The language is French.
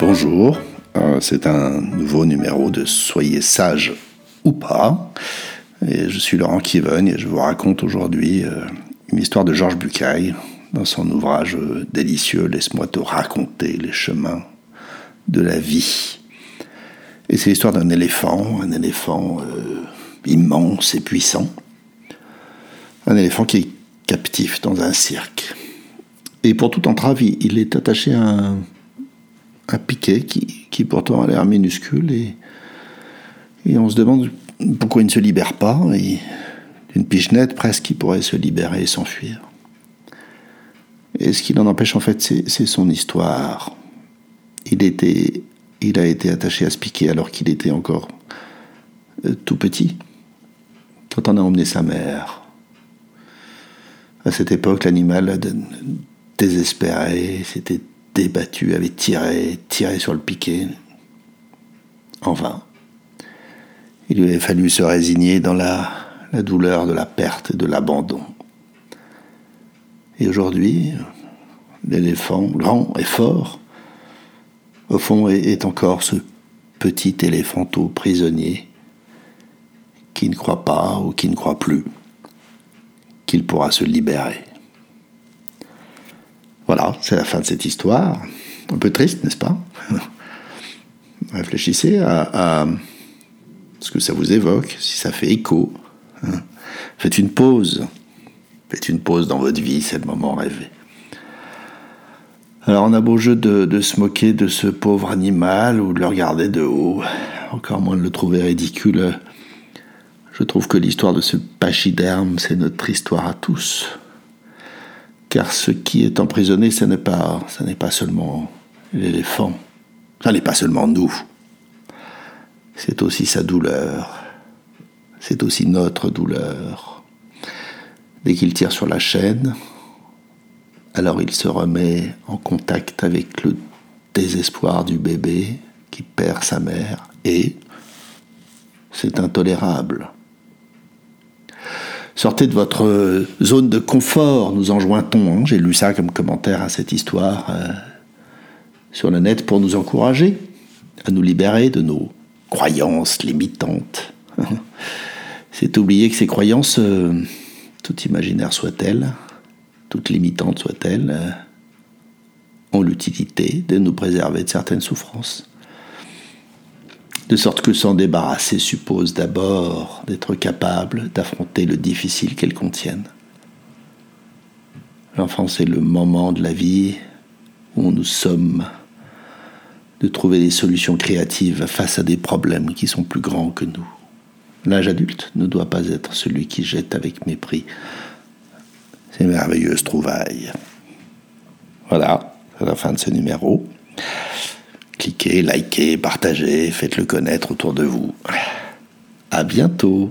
Bonjour, euh, c'est un nouveau numéro de Soyez sage ou pas. Je suis Laurent Kiven et je vous raconte aujourd'hui euh, une histoire de Georges Bucaille dans son ouvrage euh, délicieux Laisse-moi te raconter les chemins de la vie. Et c'est l'histoire d'un éléphant, un éléphant immense et puissant. Un éléphant qui est captif dans un cirque. Et pour toute entrave, il est attaché à un, piquet qui, pourtant a l'air minuscule et, on se demande pourquoi il ne se libère pas. Et d'une pichenette, presque, il pourrait se libérer et s'enfuir. Et ce qui l'en empêche, en fait, c'est son histoire. Il, était, il a été attaché à ce piquet alors qu'il était encore euh, tout petit, quand on a emmené sa mère. À cette époque, l'animal désespéré, s'était débattu, avait tiré, tiré sur le piquet. En vain. Il lui avait fallu se résigner dans la, douleur de la perte et de l'abandon. Et aujourd'hui, l'éléphant, grand et fort, au fond est, encore ce petit éléphanteau prisonnier qui ne croit pas ou qui ne croit plus qu'il pourra se libérer. C'est la fin de cette histoire. Un peu triste, n'est-ce pas? Réfléchissez à, ce que ça vous évoque, si ça fait écho. Faites une pause. Faites une pause dans votre vie, c'est le moment rêvé. Alors on a beau jeu de, se moquer de ce pauvre animal ou de le regarder de haut, encore moins de le trouver ridicule. Je trouve que l'histoire de ce pachyderme, c'est notre histoire à tous car ce qui est emprisonné, ce n'est pas, seulement l'éléphant, ce n'est pas seulement nous, c'est aussi sa douleur, c'est aussi notre douleur. Dès qu'il tire sur la chaîne, alors il se remet en contact avec le désespoir du bébé qui perd sa mère et c'est intolérable. Sortez de votre euh, zone de confort, nous enjoint-on. Hein. J'ai lu ça comme commentaire à cette histoire euh, sur le net pour nous encourager à nous libérer de nos croyances limitantes. C'est oublier que ces croyances, euh, toutes imaginaires soient-elles, toutes limitantes soient-elles, ont l'utilité de nous préserver de certaines souffrances de sorte que s'en débarrasser suppose d'abord d'être capable d'affronter le difficile qu'elles contiennent. L'enfance est le moment de la vie où nous sommes de trouver des solutions créatives face à des problèmes qui sont plus grands que nous. L'âge adulte ne doit pas être celui qui jette avec mépris ces merveilleuses trouvailles. Voilà, c'est la fin de ce numéro. Likez, partagez, faites-le connaître autour de vous. À bientôt